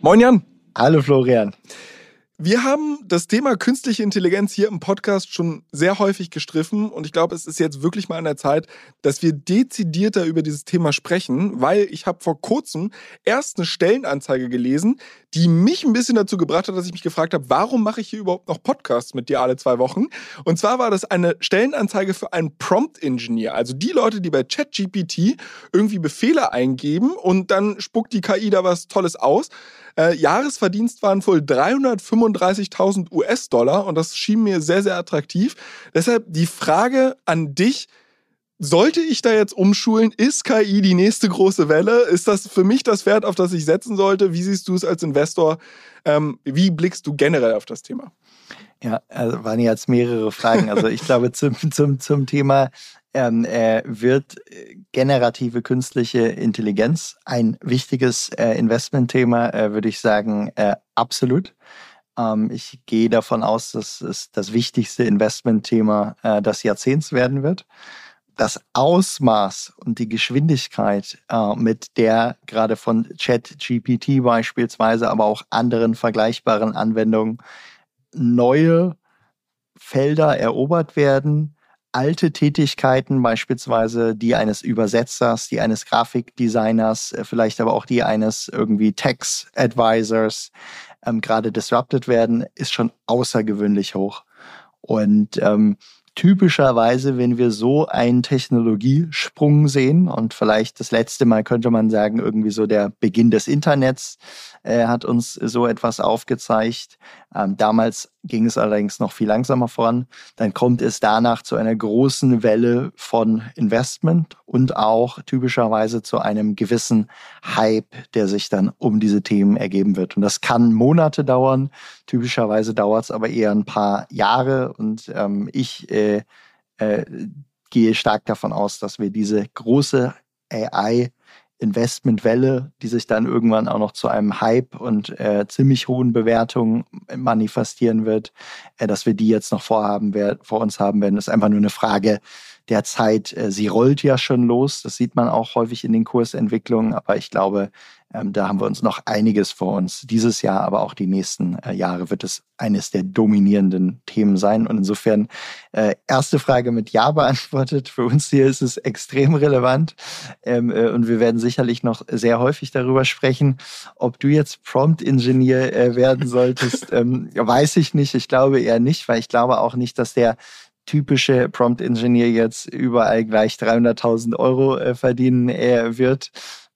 Moin Jan. Hallo Florian. Wir haben das Thema künstliche Intelligenz hier im Podcast schon sehr häufig gestriffen und ich glaube, es ist jetzt wirklich mal an der Zeit, dass wir dezidierter über dieses Thema sprechen, weil ich habe vor kurzem erst eine Stellenanzeige gelesen, die mich ein bisschen dazu gebracht hat, dass ich mich gefragt habe, warum mache ich hier überhaupt noch Podcasts mit dir alle zwei Wochen? Und zwar war das eine Stellenanzeige für einen Prompt-Engineer, also die Leute, die bei ChatGPT irgendwie Befehle eingeben und dann spuckt die KI da was Tolles aus. Äh, Jahresverdienst waren wohl 335.000 US-Dollar und das schien mir sehr, sehr attraktiv. Deshalb die Frage an dich, sollte ich da jetzt umschulen? Ist KI die nächste große Welle? Ist das für mich das Pferd, auf das ich setzen sollte? Wie siehst du es als Investor? Ähm, wie blickst du generell auf das Thema? Ja, also waren jetzt mehrere Fragen. Also ich glaube zum, zum, zum Thema ähm, äh, wird generative künstliche Intelligenz ein wichtiges äh, Investmentthema, äh, würde ich sagen, äh, absolut. Ähm, ich gehe davon aus, dass es das wichtigste Investmentthema äh, des Jahrzehnts werden wird. Das Ausmaß und die Geschwindigkeit, äh, mit der gerade von ChatGPT beispielsweise, aber auch anderen vergleichbaren Anwendungen neue Felder erobert werden, alte Tätigkeiten, beispielsweise die eines Übersetzers, die eines Grafikdesigners, äh, vielleicht aber auch die eines irgendwie Tax-Advisors, ähm, gerade disrupted werden, ist schon außergewöhnlich hoch. Und ähm, typischerweise, wenn wir so einen Technologiesprung sehen und vielleicht das letzte Mal könnte man sagen, irgendwie so der Beginn des Internets äh, hat uns so etwas aufgezeigt. Ähm, damals ging es allerdings noch viel langsamer voran. Dann kommt es danach zu einer großen Welle von Investment und auch typischerweise zu einem gewissen Hype, der sich dann um diese Themen ergeben wird. Und das kann Monate dauern. Typischerweise dauert es aber eher ein paar Jahre. Und ähm, ich äh, äh, gehe stark davon aus, dass wir diese große AI Investmentwelle, die sich dann irgendwann auch noch zu einem Hype und äh, ziemlich hohen Bewertungen manifestieren wird, äh, dass wir die jetzt noch vorhaben, wer, vor uns haben werden, ist einfach nur eine Frage der Zeit. Äh, sie rollt ja schon los, das sieht man auch häufig in den Kursentwicklungen, aber ich glaube, ähm, da haben wir uns noch einiges vor uns. Dieses Jahr, aber auch die nächsten äh, Jahre wird es eines der dominierenden Themen sein. Und insofern, äh, erste Frage mit Ja beantwortet. Für uns hier ist es extrem relevant. Ähm, äh, und wir werden sicherlich noch sehr häufig darüber sprechen. Ob du jetzt Prompt-Ingenieur äh, werden solltest, ähm, weiß ich nicht. Ich glaube eher nicht, weil ich glaube auch nicht, dass der typische Prompt-Ingenieur jetzt überall gleich 300.000 Euro äh, verdienen äh, wird,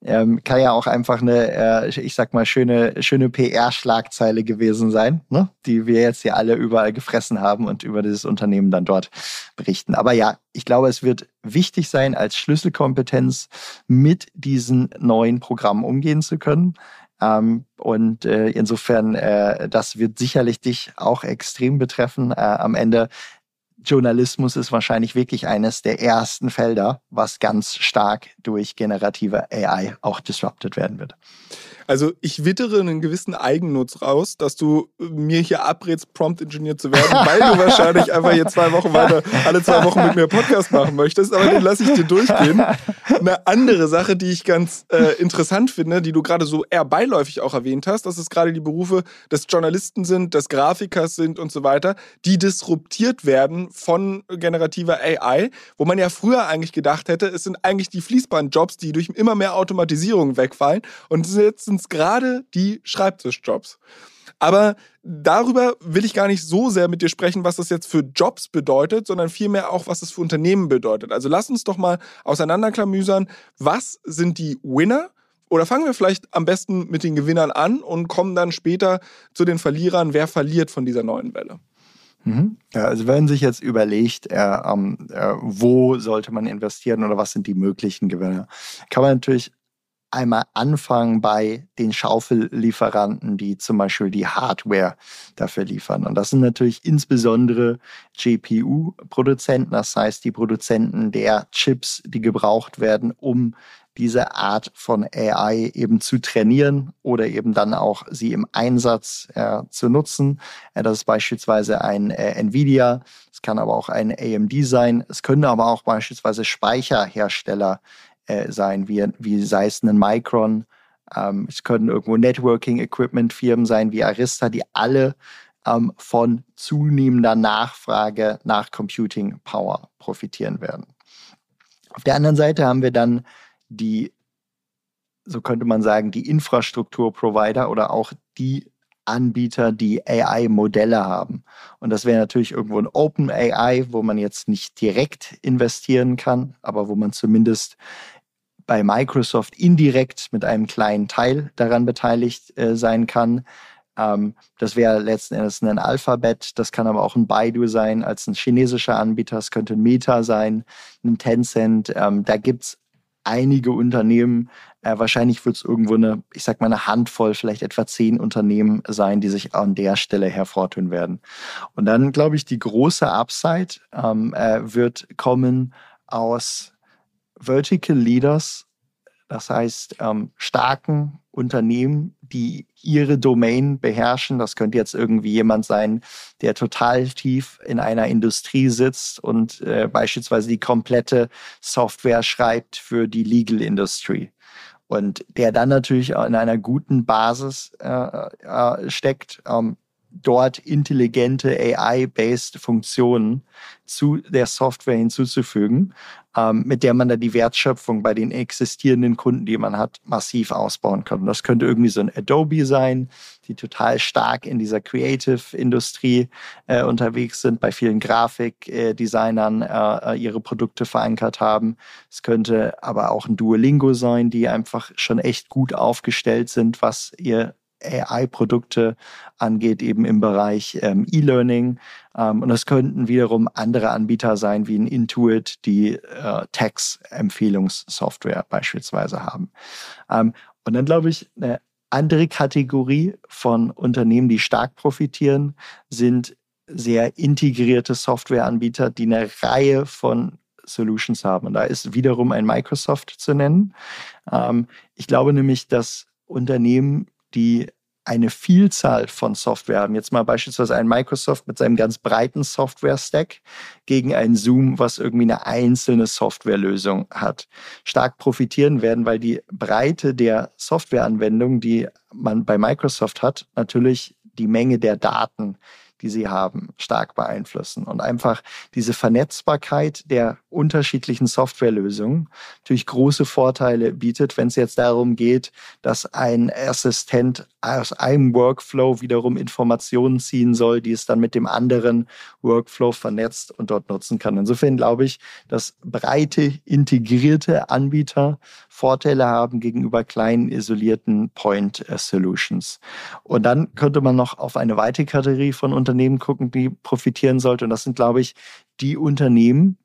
ähm, kann ja auch einfach eine, äh, ich sag mal, schöne, schöne PR-Schlagzeile gewesen sein, ne? die wir jetzt ja alle überall gefressen haben und über dieses Unternehmen dann dort berichten. Aber ja, ich glaube, es wird wichtig sein, als Schlüsselkompetenz mit diesen neuen Programmen umgehen zu können. Ähm, und äh, insofern, äh, das wird sicherlich dich auch extrem betreffen. Äh, am Ende Journalismus ist wahrscheinlich wirklich eines der ersten Felder, was ganz stark durch generative AI auch disrupted werden wird. Also ich wittere einen gewissen Eigennutz raus, dass du mir hier abrätst, Prompt-Ingenieur zu werden, weil du wahrscheinlich einfach hier zwei Wochen weiter, alle zwei Wochen mit mir Podcast machen möchtest, aber den lasse ich dir durchgehen. Eine andere Sache, die ich ganz äh, interessant finde, die du gerade so eher beiläufig auch erwähnt hast, dass es gerade die Berufe des Journalisten sind, des Grafikers sind und so weiter, die disruptiert werden von generativer AI, wo man ja früher eigentlich gedacht hätte, es sind eigentlich die Fließbandjobs, die durch immer mehr Automatisierung wegfallen und jetzt es gerade die Schreibtischjobs. Aber darüber will ich gar nicht so sehr mit dir sprechen, was das jetzt für Jobs bedeutet, sondern vielmehr auch, was es für Unternehmen bedeutet. Also lass uns doch mal auseinanderklamüsern, was sind die Winner? Oder fangen wir vielleicht am besten mit den Gewinnern an und kommen dann später zu den Verlierern, wer verliert von dieser neuen Welle? Mhm. Ja, also wenn sich jetzt überlegt, äh, äh, wo sollte man investieren oder was sind die möglichen Gewinne, kann man natürlich einmal anfangen bei den Schaufellieferanten, die zum Beispiel die Hardware dafür liefern. Und das sind natürlich insbesondere GPU-Produzenten, das heißt die Produzenten der Chips, die gebraucht werden, um diese Art von AI eben zu trainieren oder eben dann auch sie im Einsatz äh, zu nutzen. Äh, das ist beispielsweise ein äh, Nvidia, es kann aber auch ein AMD sein, es können aber auch beispielsweise Speicherhersteller äh, sein, wie, wie sei es ein Micron. Ähm, es können irgendwo Networking-Equipment-Firmen sein wie Arista, die alle ähm, von zunehmender Nachfrage nach Computing Power profitieren werden. Auf der anderen Seite haben wir dann die, so könnte man sagen, die Infrastrukturprovider oder auch die Anbieter, die AI-Modelle haben. Und das wäre natürlich irgendwo ein Open AI, wo man jetzt nicht direkt investieren kann, aber wo man zumindest bei Microsoft indirekt mit einem kleinen Teil daran beteiligt äh, sein kann. Ähm, das wäre letzten Endes ein Alphabet, das kann aber auch ein Baidu sein als ein chinesischer Anbieter, es könnte ein Meta sein, ein Tencent. Ähm, da gibt es einige Unternehmen. Äh, wahrscheinlich wird es irgendwo eine, ich sag mal, eine Handvoll, vielleicht etwa zehn Unternehmen sein, die sich an der Stelle hervortun werden. Und dann, glaube ich, die große Upside ähm, äh, wird kommen aus Vertical Leaders, das heißt ähm, starken Unternehmen, die ihre Domain beherrschen. Das könnte jetzt irgendwie jemand sein, der total tief in einer Industrie sitzt und äh, beispielsweise die komplette Software schreibt für die Legal Industry. Und der dann natürlich in einer guten Basis äh, äh, steckt, ähm, dort intelligente AI-based Funktionen zu der Software hinzuzufügen, ähm, mit der man dann die Wertschöpfung bei den existierenden Kunden, die man hat, massiv ausbauen kann. Das könnte irgendwie so ein Adobe sein, die total stark in dieser Creative-Industrie äh, unterwegs sind, bei vielen Grafikdesignern äh, äh, ihre Produkte verankert haben. Es könnte aber auch ein Duolingo sein, die einfach schon echt gut aufgestellt sind, was ihr AI-Produkte angeht, eben im Bereich ähm, E-Learning. Ähm, und es könnten wiederum andere Anbieter sein, wie ein Intuit, die äh, Tax-Empfehlungssoftware beispielsweise haben. Ähm, und dann glaube ich, eine andere Kategorie von Unternehmen, die stark profitieren, sind sehr integrierte Softwareanbieter, die eine Reihe von Solutions haben. Und da ist wiederum ein Microsoft zu nennen. Ähm, ich glaube nämlich, dass Unternehmen die eine Vielzahl von Software haben. Jetzt mal beispielsweise ein Microsoft mit seinem ganz breiten Software-Stack gegen ein Zoom, was irgendwie eine einzelne Softwarelösung hat. Stark profitieren werden, weil die Breite der Softwareanwendungen, die man bei Microsoft hat, natürlich die Menge der Daten, die sie haben, stark beeinflussen. Und einfach diese Vernetzbarkeit der unterschiedlichen Softwarelösungen natürlich große Vorteile bietet, wenn es jetzt darum geht, dass ein Assistent aus einem Workflow wiederum Informationen ziehen soll, die es dann mit dem anderen Workflow vernetzt und dort nutzen kann. Insofern glaube ich, dass breite, integrierte Anbieter Vorteile haben gegenüber kleinen, isolierten Point Solutions. Und dann könnte man noch auf eine weitere Kategorie von Unternehmen gucken, die profitieren sollte. Und das sind, glaube ich, die Unternehmen,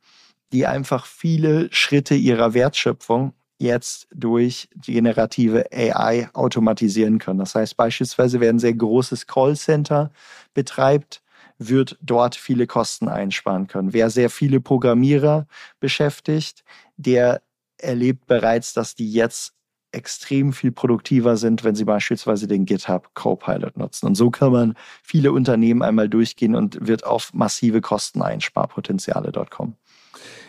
die einfach viele Schritte ihrer Wertschöpfung jetzt durch generative AI automatisieren können. Das heißt beispielsweise, wer ein sehr großes Callcenter betreibt, wird dort viele Kosten einsparen können. Wer sehr viele Programmierer beschäftigt, der erlebt bereits, dass die jetzt extrem viel produktiver sind, wenn sie beispielsweise den GitHub Copilot nutzen. Und so kann man viele Unternehmen einmal durchgehen und wird auf massive Kosteneinsparpotenziale dort kommen.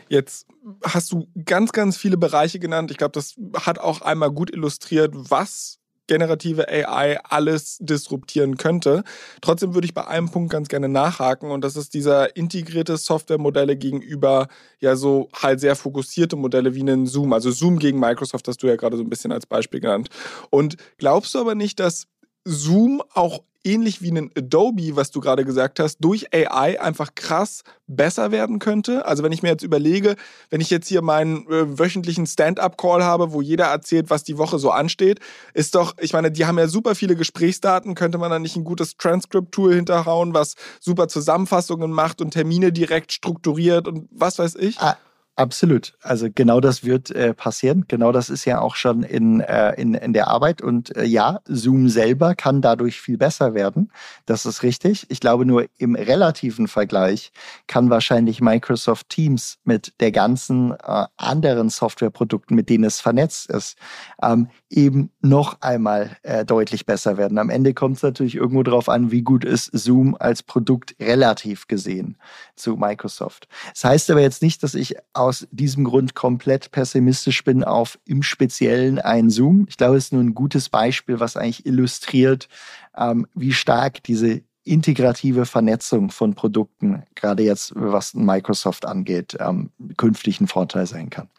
Jetzt hast du ganz, ganz viele Bereiche genannt. Ich glaube, das hat auch einmal gut illustriert, was generative AI alles disruptieren könnte. Trotzdem würde ich bei einem Punkt ganz gerne nachhaken und das ist dieser integrierte Softwaremodelle gegenüber ja so halt sehr fokussierte Modelle wie einen Zoom. Also Zoom gegen Microsoft hast du ja gerade so ein bisschen als Beispiel genannt. Und glaubst du aber nicht, dass Zoom auch ähnlich wie ein Adobe, was du gerade gesagt hast, durch AI einfach krass besser werden könnte? Also wenn ich mir jetzt überlege, wenn ich jetzt hier meinen äh, wöchentlichen Stand-up-Call habe, wo jeder erzählt, was die Woche so ansteht, ist doch, ich meine, die haben ja super viele Gesprächsdaten, könnte man da nicht ein gutes Transcript-Tool hinterhauen, was super Zusammenfassungen macht und Termine direkt strukturiert und was weiß ich? Ah. Absolut. Also genau das wird äh, passieren. Genau das ist ja auch schon in, äh, in, in der Arbeit. Und äh, ja, Zoom selber kann dadurch viel besser werden. Das ist richtig. Ich glaube nur im relativen Vergleich kann wahrscheinlich Microsoft Teams mit der ganzen äh, anderen Softwareprodukten, mit denen es vernetzt ist, ähm, eben noch einmal äh, deutlich besser werden. Am Ende kommt es natürlich irgendwo darauf an, wie gut ist Zoom als Produkt relativ gesehen zu Microsoft. Das heißt aber jetzt nicht, dass ich aus diesem Grund komplett pessimistisch bin auf im Speziellen ein Zoom. Ich glaube, es ist nur ein gutes Beispiel, was eigentlich illustriert, ähm, wie stark diese integrative Vernetzung von Produkten, gerade jetzt was Microsoft angeht, ähm, künftig ein Vorteil sein kann.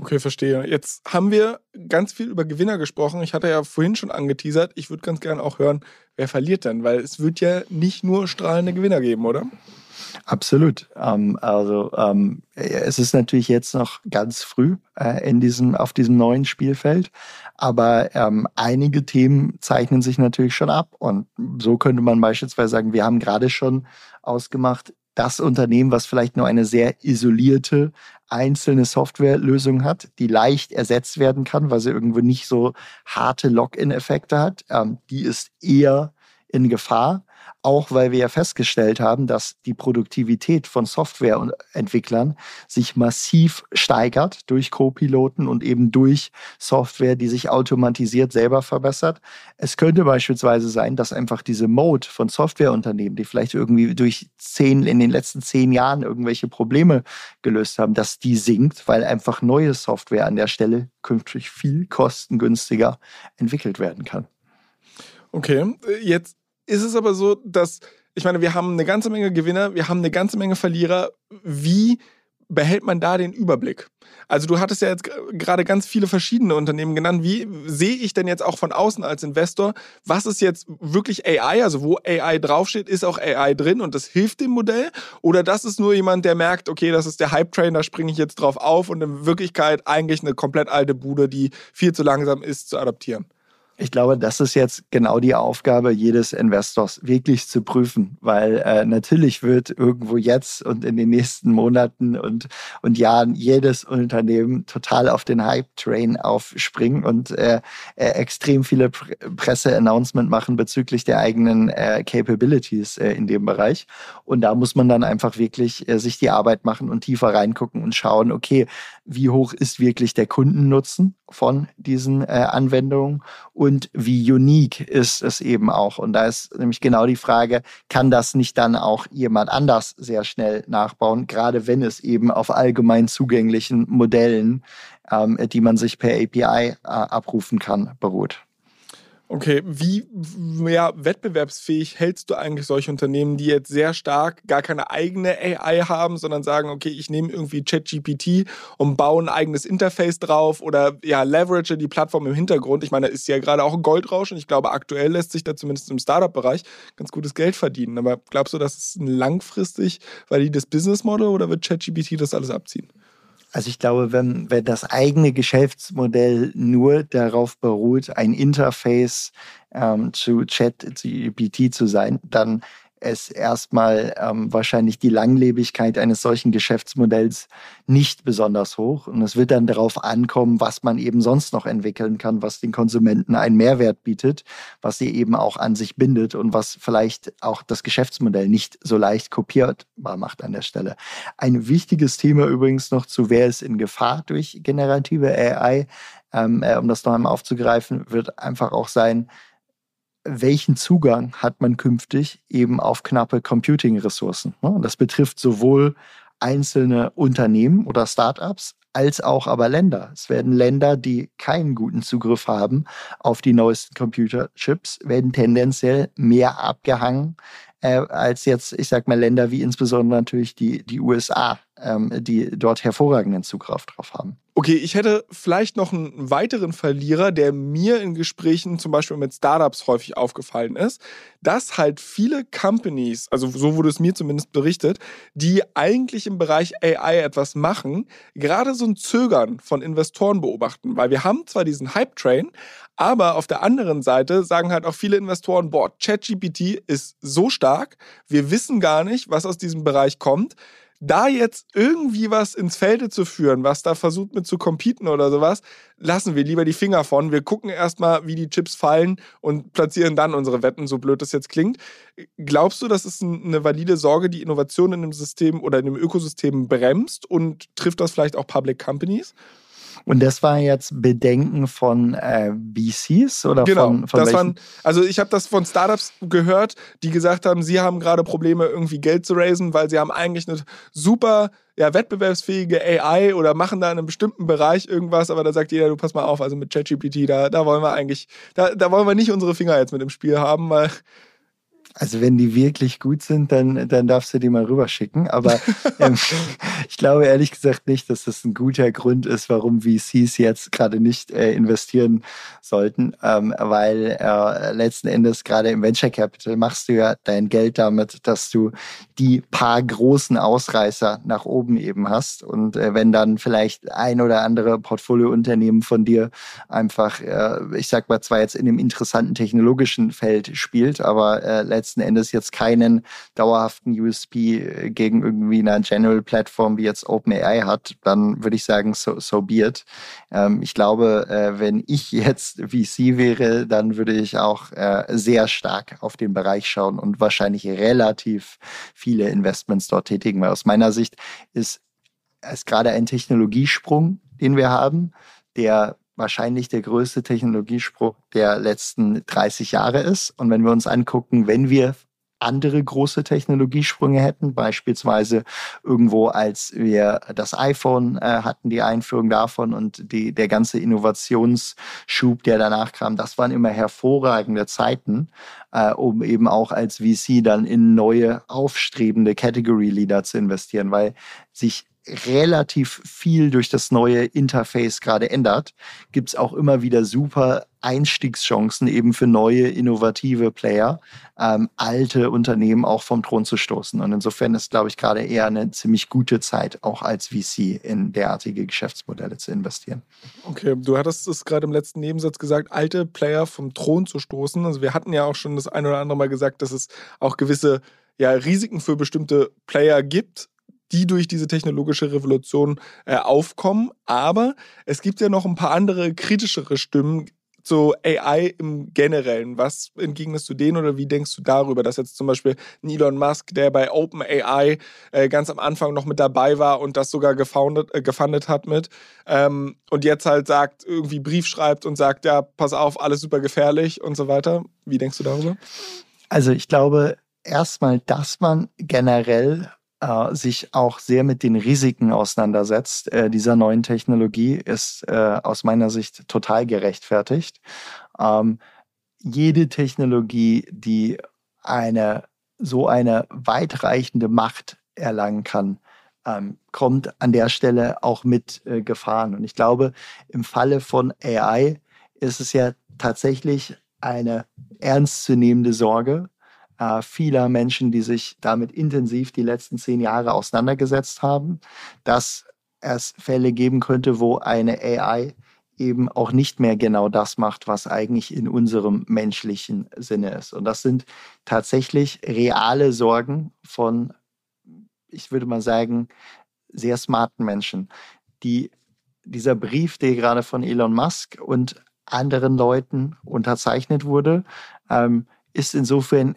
Okay, verstehe. Jetzt haben wir ganz viel über Gewinner gesprochen. Ich hatte ja vorhin schon angeteasert, ich würde ganz gerne auch hören, wer verliert denn? Weil es wird ja nicht nur strahlende Gewinner geben, oder? Absolut. Ähm, also ähm, es ist natürlich jetzt noch ganz früh äh, in diesem, auf diesem neuen Spielfeld, aber ähm, einige Themen zeichnen sich natürlich schon ab. Und so könnte man beispielsweise sagen, wir haben gerade schon ausgemacht, das Unternehmen, was vielleicht nur eine sehr isolierte einzelne Softwarelösung hat, die leicht ersetzt werden kann, weil sie irgendwo nicht so harte Login-Effekte hat, ähm, die ist eher in Gefahr auch weil wir ja festgestellt haben, dass die Produktivität von Softwareentwicklern sich massiv steigert durch Co-Piloten und eben durch Software, die sich automatisiert selber verbessert. Es könnte beispielsweise sein, dass einfach diese Mode von Softwareunternehmen, die vielleicht irgendwie durch zehn, in den letzten zehn Jahren irgendwelche Probleme gelöst haben, dass die sinkt, weil einfach neue Software an der Stelle künftig viel kostengünstiger entwickelt werden kann. Okay, jetzt ist es aber so, dass, ich meine, wir haben eine ganze Menge Gewinner, wir haben eine ganze Menge Verlierer. Wie behält man da den Überblick? Also du hattest ja jetzt gerade ganz viele verschiedene Unternehmen genannt. Wie sehe ich denn jetzt auch von außen als Investor, was ist jetzt wirklich AI? Also wo AI draufsteht, ist auch AI drin und das hilft dem Modell? Oder das ist nur jemand, der merkt, okay, das ist der Hype-Train, da springe ich jetzt drauf auf und in Wirklichkeit eigentlich eine komplett alte Bude, die viel zu langsam ist zu adaptieren? Ich glaube, das ist jetzt genau die Aufgabe jedes Investors, wirklich zu prüfen, weil äh, natürlich wird irgendwo jetzt und in den nächsten Monaten und, und Jahren jedes Unternehmen total auf den Hype-Train aufspringen und äh, äh, extrem viele Pr Presse-Announcement machen bezüglich der eigenen äh, Capabilities äh, in dem Bereich. Und da muss man dann einfach wirklich äh, sich die Arbeit machen und tiefer reingucken und schauen, okay, wie hoch ist wirklich der Kundennutzen von diesen Anwendungen wie unique ist es eben auch. Und da ist nämlich genau die Frage, kann das nicht dann auch jemand anders sehr schnell nachbauen, gerade wenn es eben auf allgemein zugänglichen Modellen, ähm, die man sich per API äh, abrufen kann, beruht. Okay, wie ja, wettbewerbsfähig hältst du eigentlich solche Unternehmen, die jetzt sehr stark gar keine eigene AI haben, sondern sagen, okay, ich nehme irgendwie ChatGPT und baue ein eigenes Interface drauf oder ja, leverage die Plattform im Hintergrund. Ich meine, ist ja gerade auch ein Goldrausch und ich glaube, aktuell lässt sich da zumindest im Startup-Bereich ganz gutes Geld verdienen. Aber glaubst du, das ist langfristig valides Business Model oder wird ChatGPT das alles abziehen? Also ich glaube, wenn, wenn das eigene Geschäftsmodell nur darauf beruht, ein Interface ähm, zu ChatGPT zu sein, dann es erstmal ähm, wahrscheinlich die Langlebigkeit eines solchen Geschäftsmodells nicht besonders hoch. Und es wird dann darauf ankommen, was man eben sonst noch entwickeln kann, was den Konsumenten einen Mehrwert bietet, was sie eben auch an sich bindet und was vielleicht auch das Geschäftsmodell nicht so leicht kopierbar macht an der Stelle. Ein wichtiges Thema übrigens noch zu, wer ist in Gefahr durch generative AI, ähm, äh, um das noch einmal aufzugreifen, wird einfach auch sein, welchen Zugang hat man künftig eben auf knappe Computing-Ressourcen. Ne? Das betrifft sowohl einzelne Unternehmen oder Startups als auch aber Länder. Es werden Länder, die keinen guten Zugriff haben auf die neuesten Computerchips, werden tendenziell mehr abgehangen äh, als jetzt, ich sag mal, Länder wie insbesondere natürlich die, die USA, ähm, die dort hervorragenden Zugriff drauf haben. Okay, ich hätte vielleicht noch einen weiteren Verlierer, der mir in Gesprächen zum Beispiel mit Startups häufig aufgefallen ist, dass halt viele Companies, also so wurde es mir zumindest berichtet, die eigentlich im Bereich AI etwas machen, gerade so ein Zögern von Investoren beobachten. Weil wir haben zwar diesen Hype-Train, aber auf der anderen Seite sagen halt auch viele Investoren, boah, ChatGPT ist so stark, wir wissen gar nicht, was aus diesem Bereich kommt da jetzt irgendwie was ins Felde zu führen, was da versucht mit zu competen oder sowas, lassen wir lieber die Finger von. Wir gucken erstmal, wie die Chips fallen und platzieren dann unsere Wetten, so blöd das jetzt klingt. Glaubst du, das ist eine valide Sorge, die Innovation in dem System oder in dem Ökosystem bremst und trifft das vielleicht auch Public Companies? Und das war jetzt Bedenken von äh, VCs oder genau, von, von das waren, also ich habe das von Startups gehört, die gesagt haben, sie haben gerade Probleme, irgendwie Geld zu raisen, weil sie haben eigentlich eine super ja, wettbewerbsfähige AI oder machen da in einem bestimmten Bereich irgendwas, aber da sagt jeder, du pass mal auf, also mit ChatGPT, da, da wollen wir eigentlich, da, da wollen wir nicht unsere Finger jetzt mit im Spiel haben, weil also wenn die wirklich gut sind, dann, dann darfst du die mal rüberschicken. Aber ähm, ich glaube ehrlich gesagt nicht, dass das ein guter Grund ist, warum VCs jetzt gerade nicht äh, investieren sollten, ähm, weil äh, letzten Endes gerade im Venture Capital machst du ja dein Geld damit, dass du die paar großen Ausreißer nach oben eben hast. Und äh, wenn dann vielleicht ein oder andere Portfoliounternehmen von dir einfach, äh, ich sag mal zwar jetzt in dem interessanten technologischen Feld spielt, aber äh, letzten Endes jetzt keinen dauerhaften USP äh, gegen irgendwie eine General Plattform wie jetzt OpenAI hat, dann würde ich sagen, so, so be it. Ähm, ich glaube, äh, wenn ich jetzt VC wäre, dann würde ich auch äh, sehr stark auf den Bereich schauen und wahrscheinlich relativ viele Investments dort tätigen, weil aus meiner Sicht ist es gerade ein Technologiesprung, den wir haben, der wahrscheinlich der größte Technologiesprung der letzten 30 Jahre ist. Und wenn wir uns angucken, wenn wir andere große Technologiesprünge hätten, beispielsweise irgendwo, als wir das iPhone äh, hatten, die Einführung davon und die, der ganze Innovationsschub, der danach kam, das waren immer hervorragende Zeiten, äh, um eben auch als VC dann in neue aufstrebende Category Leader zu investieren, weil sich relativ viel durch das neue Interface gerade ändert, gibt es auch immer wieder super Einstiegschancen eben für neue, innovative Player, ähm, alte Unternehmen auch vom Thron zu stoßen. Und insofern ist, glaube ich, gerade eher eine ziemlich gute Zeit, auch als VC in derartige Geschäftsmodelle zu investieren. Okay, du hattest es gerade im letzten Nebensatz gesagt, alte Player vom Thron zu stoßen. Also wir hatten ja auch schon das ein oder andere Mal gesagt, dass es auch gewisse ja, Risiken für bestimmte Player gibt, die durch diese technologische Revolution äh, aufkommen. Aber es gibt ja noch ein paar andere kritischere Stimmen zu AI im Generellen. Was entgegnest du denen oder wie denkst du darüber, dass jetzt zum Beispiel Elon Musk, der bei OpenAI äh, ganz am Anfang noch mit dabei war und das sogar gefoundet, äh, gefundet hat mit ähm, und jetzt halt sagt, irgendwie Brief schreibt und sagt, ja, pass auf, alles super gefährlich und so weiter. Wie denkst du darüber? Also ich glaube erstmal, dass man generell äh, sich auch sehr mit den Risiken auseinandersetzt äh, dieser neuen Technologie, ist äh, aus meiner Sicht total gerechtfertigt. Ähm, jede Technologie, die eine so eine weitreichende Macht erlangen kann, ähm, kommt an der Stelle auch mit äh, Gefahren. Und ich glaube, im Falle von AI ist es ja tatsächlich eine ernstzunehmende Sorge, äh, vieler Menschen, die sich damit intensiv die letzten zehn Jahre auseinandergesetzt haben, dass es Fälle geben könnte, wo eine AI eben auch nicht mehr genau das macht, was eigentlich in unserem menschlichen Sinne ist. Und das sind tatsächlich reale Sorgen von, ich würde mal sagen, sehr smarten Menschen. Die, dieser Brief, der gerade von Elon Musk und anderen Leuten unterzeichnet wurde, ähm, ist insofern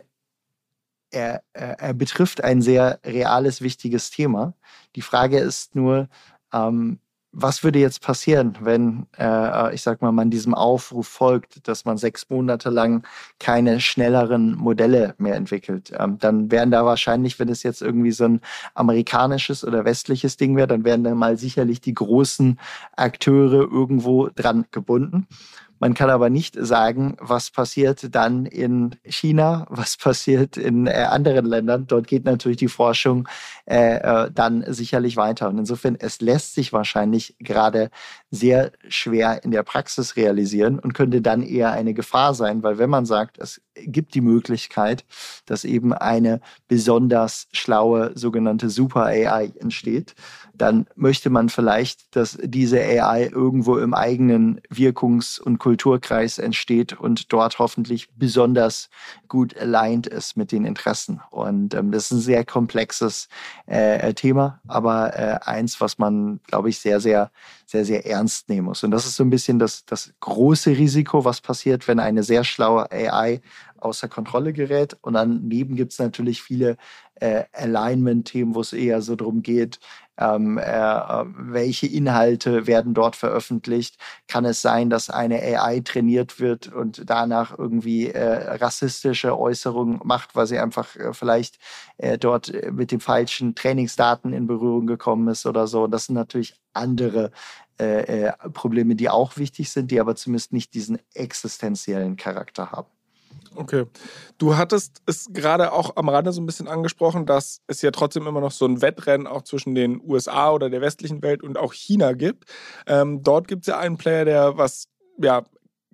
er, er, betrifft ein sehr reales, wichtiges Thema. Die Frage ist nur, ähm, was würde jetzt passieren, wenn, äh, ich sag mal, man diesem Aufruf folgt, dass man sechs Monate lang keine schnelleren Modelle mehr entwickelt? Ähm, dann wären da wahrscheinlich, wenn es jetzt irgendwie so ein amerikanisches oder westliches Ding wäre, dann wären da mal sicherlich die großen Akteure irgendwo dran gebunden. Man kann aber nicht sagen, was passiert dann in China, was passiert in äh, anderen Ländern. Dort geht natürlich die Forschung äh, äh, dann sicherlich weiter. Und insofern, es lässt sich wahrscheinlich gerade sehr schwer in der Praxis realisieren und könnte dann eher eine Gefahr sein, weil wenn man sagt, es gibt die Möglichkeit, dass eben eine besonders schlaue sogenannte Super AI entsteht, dann möchte man vielleicht, dass diese AI irgendwo im eigenen Wirkungs- und Kulturkreis entsteht und dort hoffentlich besonders gut aligned ist mit den Interessen. Und ähm, das ist ein sehr komplexes äh, Thema, aber äh, eins, was man, glaube ich, sehr, sehr, sehr, sehr ernst nehmen muss. Und das ist so ein bisschen das, das große Risiko, was passiert, wenn eine sehr schlaue AI außer Kontrolle gerät. Und daneben gibt es natürlich viele äh, Alignment-Themen, wo es eher so darum geht, ähm, äh, welche Inhalte werden dort veröffentlicht. Kann es sein, dass eine AI trainiert wird und danach irgendwie äh, rassistische Äußerungen macht, weil sie einfach äh, vielleicht äh, dort äh, mit den falschen Trainingsdaten in Berührung gekommen ist oder so. Das sind natürlich andere äh, Probleme, die auch wichtig sind, die aber zumindest nicht diesen existenziellen Charakter haben. Okay. Du hattest es gerade auch am Rande so ein bisschen angesprochen, dass es ja trotzdem immer noch so ein Wettrennen auch zwischen den USA oder der westlichen Welt und auch China gibt. Ähm, dort gibt es ja einen Player, der was ja,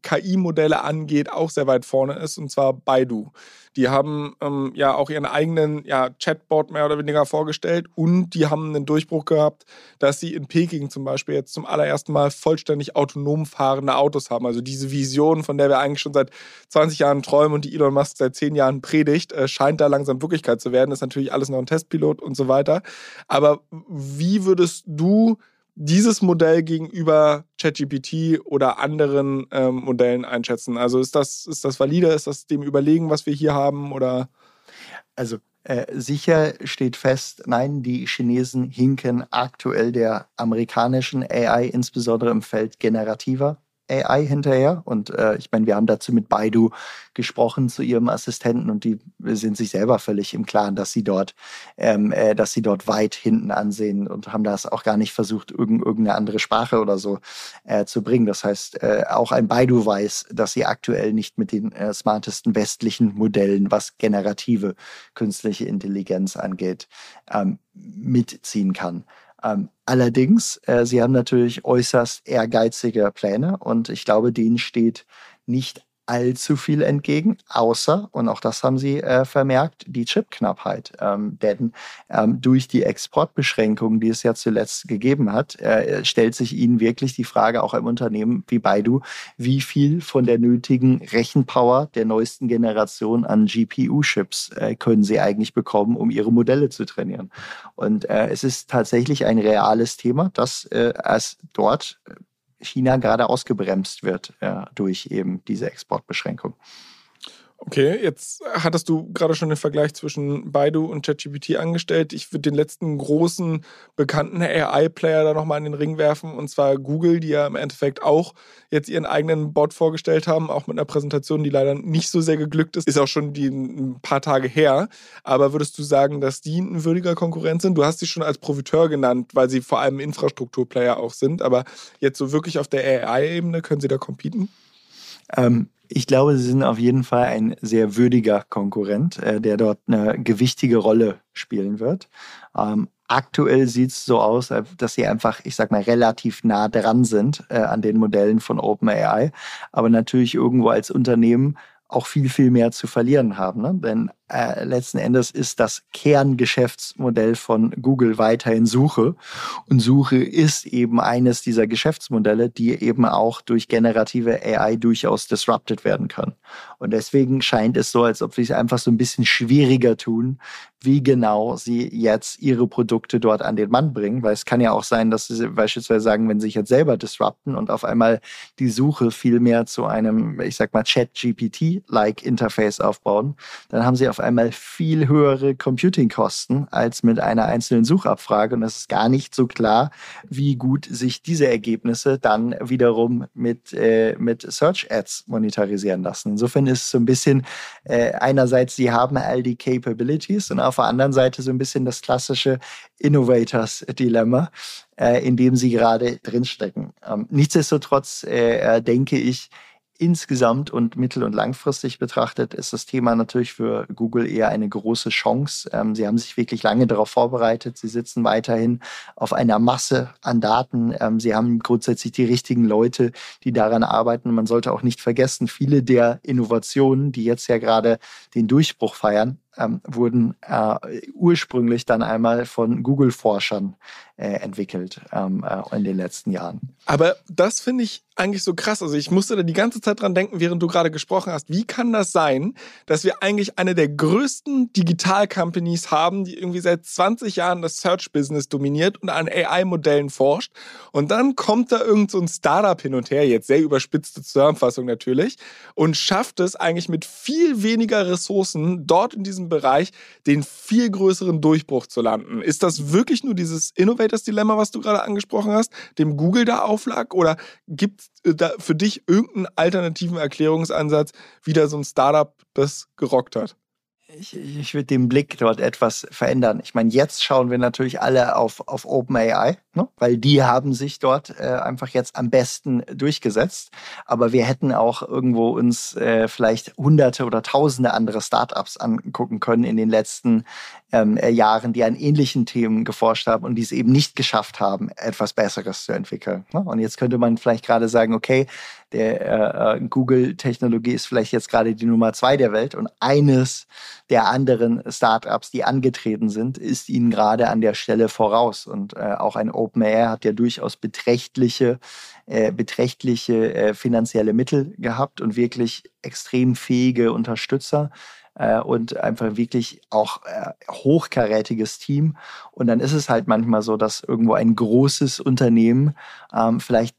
KI-Modelle angeht, auch sehr weit vorne ist, und zwar Baidu. Die haben ähm, ja auch ihren eigenen ja, Chatbot mehr oder weniger vorgestellt und die haben einen Durchbruch gehabt, dass sie in Peking zum Beispiel jetzt zum allerersten Mal vollständig autonom fahrende Autos haben. Also diese Vision, von der wir eigentlich schon seit 20 Jahren träumen und die Elon Musk seit 10 Jahren predigt, äh, scheint da langsam Wirklichkeit zu werden. Das ist natürlich alles noch ein Testpilot und so weiter. Aber wie würdest du dieses Modell gegenüber ChatGPT oder anderen ähm, Modellen einschätzen? Also ist das, ist das valide? Ist das dem überlegen, was wir hier haben? Oder? Also äh, sicher steht fest, nein, die Chinesen hinken aktuell der amerikanischen AI, insbesondere im Feld generativer AI hinterher. Und äh, ich meine, wir haben dazu mit Baidu gesprochen zu ihrem Assistenten und die sind sich selber völlig im Klaren, dass sie dort, ähm, äh, dass sie dort weit hinten ansehen und haben das auch gar nicht versucht, irgend, irgendeine andere Sprache oder so äh, zu bringen. Das heißt, äh, auch ein Baidu weiß, dass sie aktuell nicht mit den äh, smartesten westlichen Modellen, was generative künstliche Intelligenz angeht, ähm, mitziehen kann. Ähm, allerdings, äh, sie haben natürlich äußerst ehrgeizige Pläne und ich glaube, denen steht nicht allzu viel entgegen, außer, und auch das haben sie äh, vermerkt, die Chipknappheit. Ähm, denn ähm, durch die Exportbeschränkungen, die es ja zuletzt gegeben hat, äh, stellt sich ihnen wirklich die Frage, auch im Unternehmen wie Baidu, wie viel von der nötigen Rechenpower der neuesten Generation an GPU-Chips äh, können sie eigentlich bekommen, um ihre Modelle zu trainieren. Und äh, es ist tatsächlich ein reales Thema, dass äh, es dort China gerade ausgebremst wird ja, durch eben diese Exportbeschränkung. Okay, jetzt hattest du gerade schon den Vergleich zwischen Baidu und ChatGPT angestellt. Ich würde den letzten großen bekannten AI-Player da nochmal in den Ring werfen, und zwar Google, die ja im Endeffekt auch jetzt ihren eigenen Bot vorgestellt haben, auch mit einer Präsentation, die leider nicht so sehr geglückt ist. Ist auch schon die, ein paar Tage her. Aber würdest du sagen, dass die ein würdiger Konkurrent sind? Du hast sie schon als Profiteur genannt, weil sie vor allem Infrastrukturplayer auch sind. Aber jetzt so wirklich auf der AI-Ebene können sie da competen? Ähm, ich glaube, sie sind auf jeden Fall ein sehr würdiger Konkurrent, äh, der dort eine gewichtige Rolle spielen wird. Ähm, aktuell sieht es so aus, äh, dass sie einfach, ich sag mal, relativ nah dran sind äh, an den Modellen von OpenAI, aber natürlich irgendwo als Unternehmen auch viel, viel mehr zu verlieren haben. Ne? Denn äh, letzten Endes ist das Kerngeschäftsmodell von Google weiterhin Suche. Und Suche ist eben eines dieser Geschäftsmodelle, die eben auch durch generative AI durchaus disrupted werden können. Und deswegen scheint es so, als ob sie es einfach so ein bisschen schwieriger tun, wie genau sie jetzt ihre Produkte dort an den Mann bringen. Weil es kann ja auch sein, dass sie beispielsweise sagen, wenn sie sich jetzt selber disrupten und auf einmal die Suche viel mehr zu einem, ich sag mal, Chat-GPT-like Interface aufbauen, dann haben sie auf einmal viel höhere Computing-Kosten als mit einer einzelnen Suchabfrage. Und es ist gar nicht so klar, wie gut sich diese Ergebnisse dann wiederum mit, äh, mit Search Ads monetarisieren lassen. Insofern ist es so ein bisschen äh, einerseits, sie haben all die Capabilities und auf der anderen Seite so ein bisschen das klassische Innovators-Dilemma, äh, in dem sie gerade drinstecken. Ähm, nichtsdestotrotz äh, denke ich, insgesamt und mittel- und langfristig betrachtet ist das Thema natürlich für Google eher eine große Chance. Ähm, sie haben sich wirklich lange darauf vorbereitet. Sie sitzen weiterhin auf einer Masse an Daten. Ähm, sie haben grundsätzlich die richtigen Leute, die daran arbeiten. Man sollte auch nicht vergessen, viele der Innovationen, die jetzt ja gerade den Durchbruch feiern, ähm, wurden äh, ursprünglich dann einmal von Google-Forschern äh, entwickelt ähm, äh, in den letzten Jahren. Aber das finde ich eigentlich so krass. Also ich musste da die ganze Zeit dran denken, während du gerade gesprochen hast. Wie kann das sein, dass wir eigentlich eine der größten Digital-Companies haben, die irgendwie seit 20 Jahren das Search-Business dominiert und an AI-Modellen forscht? Und dann kommt da irgend so ein Startup hin und her, jetzt sehr überspitzte Zusammenfassung natürlich, und schafft es eigentlich mit viel weniger Ressourcen dort in diesem Bereich den viel größeren Durchbruch zu landen. Ist das wirklich nur dieses Innovators Dilemma, was du gerade angesprochen hast, dem Google da auflag? Oder gibt es da für dich irgendeinen alternativen Erklärungsansatz, wie da so ein Startup das gerockt hat? Ich, ich würde den Blick dort etwas verändern. Ich meine, jetzt schauen wir natürlich alle auf, auf OpenAI, ne? weil die haben sich dort äh, einfach jetzt am besten durchgesetzt. Aber wir hätten auch irgendwo uns äh, vielleicht hunderte oder tausende andere Startups angucken können in den letzten ähm, äh, Jahren, die an ähnlichen Themen geforscht haben und die es eben nicht geschafft haben, etwas Besseres zu entwickeln. Ne? Und jetzt könnte man vielleicht gerade sagen, okay, der äh, Google-Technologie ist vielleicht jetzt gerade die Nummer zwei der Welt und eines der anderen Startups, die angetreten sind, ist ihnen gerade an der Stelle voraus. Und äh, auch ein OpenAI hat ja durchaus beträchtliche, äh, beträchtliche äh, finanzielle Mittel gehabt und wirklich extrem fähige Unterstützer äh, und einfach wirklich auch äh, hochkarätiges Team. Und dann ist es halt manchmal so, dass irgendwo ein großes Unternehmen ähm, vielleicht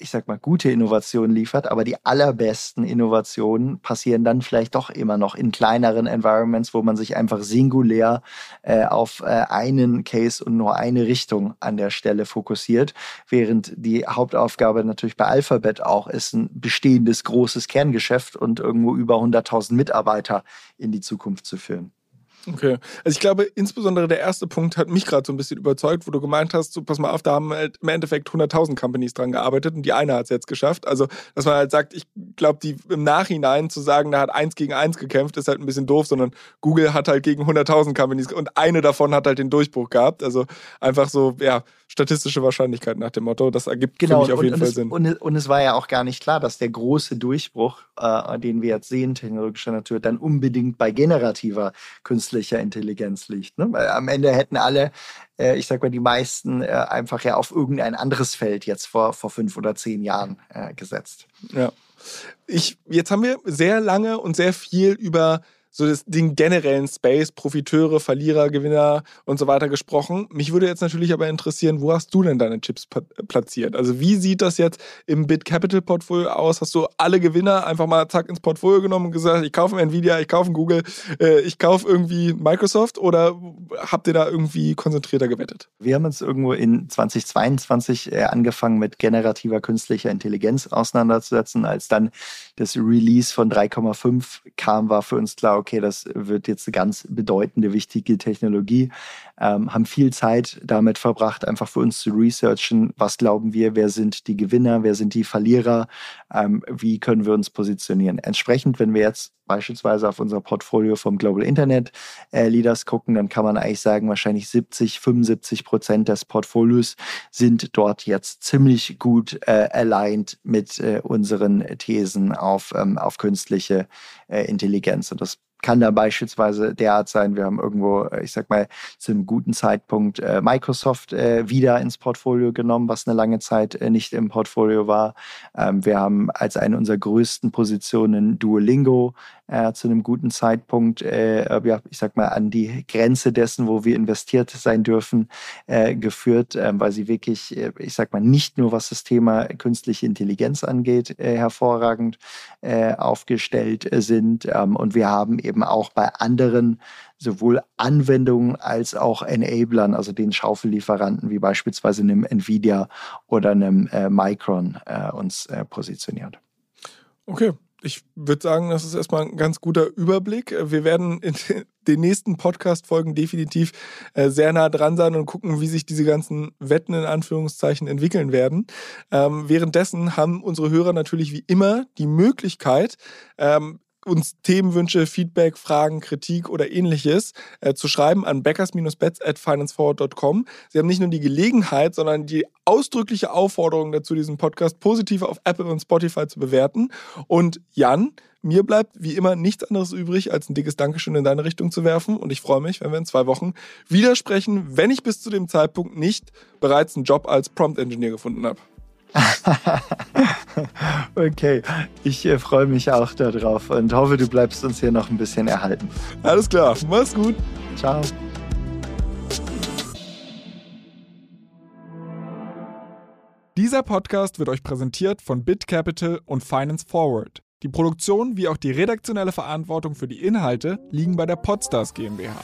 ich sag mal, gute Innovationen liefert, aber die allerbesten Innovationen passieren dann vielleicht doch immer noch in kleineren Environments, wo man sich einfach singulär äh, auf äh, einen Case und nur eine Richtung an der Stelle fokussiert, während die Hauptaufgabe natürlich bei Alphabet auch ist, ein bestehendes großes Kerngeschäft und irgendwo über 100.000 Mitarbeiter in die Zukunft zu führen. Okay. Also ich glaube, insbesondere der erste Punkt hat mich gerade so ein bisschen überzeugt, wo du gemeint hast, so pass mal auf, da haben halt im Endeffekt 100.000 Companies dran gearbeitet und die eine hat es jetzt geschafft. Also, dass man halt sagt, ich glaube, die im Nachhinein zu sagen, da hat eins gegen eins gekämpft, ist halt ein bisschen doof, sondern Google hat halt gegen 100.000 Companies und eine davon hat halt den Durchbruch gehabt. Also einfach so, ja, statistische Wahrscheinlichkeit nach dem Motto. Das ergibt genau, für mich auf jeden und Fall es, Sinn. Und, und, es war ja auch gar nicht klar, dass der große Durchbruch, äh, den wir jetzt sehen, technologischer Natur, dann unbedingt bei generativer künstlicher Intelligenz liegt. Ne? Weil am Ende hätten alle, äh, ich sag mal, die meisten äh, einfach ja auf irgendein anderes Feld jetzt vor, vor fünf oder zehn Jahren äh, gesetzt. Ja. Ich, jetzt haben wir sehr lange und sehr viel über so das, den generellen Space, Profiteure, Verlierer, Gewinner und so weiter gesprochen. Mich würde jetzt natürlich aber interessieren, wo hast du denn deine Chips platziert? Also wie sieht das jetzt im Bit Capital Portfolio aus? Hast du alle Gewinner einfach mal zack ins Portfolio genommen und gesagt, ich kaufe Nvidia, ich kaufe Google, äh, ich kaufe irgendwie Microsoft oder habt ihr da irgendwie konzentrierter gewettet? Wir haben uns irgendwo in 2022 äh, angefangen mit generativer künstlicher Intelligenz auseinanderzusetzen. Als dann das Release von 3,5 kam, war für uns klar, okay, das wird jetzt eine ganz bedeutende, wichtige Technologie, ähm, haben viel Zeit damit verbracht, einfach für uns zu researchen, was glauben wir, wer sind die Gewinner, wer sind die Verlierer, ähm, wie können wir uns positionieren. Entsprechend, wenn wir jetzt beispielsweise auf unser Portfolio vom Global Internet äh, Leaders gucken, dann kann man eigentlich sagen, wahrscheinlich 70, 75 Prozent des Portfolios sind dort jetzt ziemlich gut äh, aligned mit äh, unseren Thesen auf, ähm, auf künstliche äh, Intelligenz. Und das kann da beispielsweise derart sein, wir haben irgendwo, äh, ich sag mal, zu einem guten Zeitpunkt äh, Microsoft äh, wieder ins Portfolio genommen, was eine lange Zeit nicht im Portfolio war. Ähm, wir haben als eine unserer größten Positionen Duolingo zu einem guten Zeitpunkt, ich sag mal, an die Grenze dessen, wo wir investiert sein dürfen, geführt, ähm, weil sie wirklich, ich sag mal, nicht nur was das Thema künstliche Intelligenz angeht, hervorragend aufgestellt sind. Ähm, und wir haben eben eben auch bei anderen sowohl Anwendungen als auch Enablern, also den Schaufellieferanten wie beispielsweise einem Nvidia oder einem äh, Micron äh, uns äh, positioniert. Okay, ich würde sagen, das ist erstmal ein ganz guter Überblick. Wir werden in den nächsten Podcast-Folgen definitiv äh, sehr nah dran sein und gucken, wie sich diese ganzen Wetten in Anführungszeichen entwickeln werden. Ähm, währenddessen haben unsere Hörer natürlich wie immer die Möglichkeit, ähm, uns Themenwünsche, Feedback, Fragen, Kritik oder ähnliches äh, zu schreiben an backers-bets at financeforward.com. Sie haben nicht nur die Gelegenheit, sondern die ausdrückliche Aufforderung dazu, diesen Podcast positiv auf Apple und Spotify zu bewerten. Und Jan, mir bleibt wie immer nichts anderes übrig, als ein dickes Dankeschön in deine Richtung zu werfen. Und ich freue mich, wenn wir in zwei Wochen wieder sprechen, wenn ich bis zu dem Zeitpunkt nicht bereits einen Job als Prompt Engineer gefunden habe. okay, ich äh, freue mich auch darauf und hoffe, du bleibst uns hier noch ein bisschen erhalten. Alles klar, mach's gut. Ciao. Dieser Podcast wird euch präsentiert von BitCapital und Finance Forward. Die Produktion wie auch die redaktionelle Verantwortung für die Inhalte liegen bei der Podstars GmbH.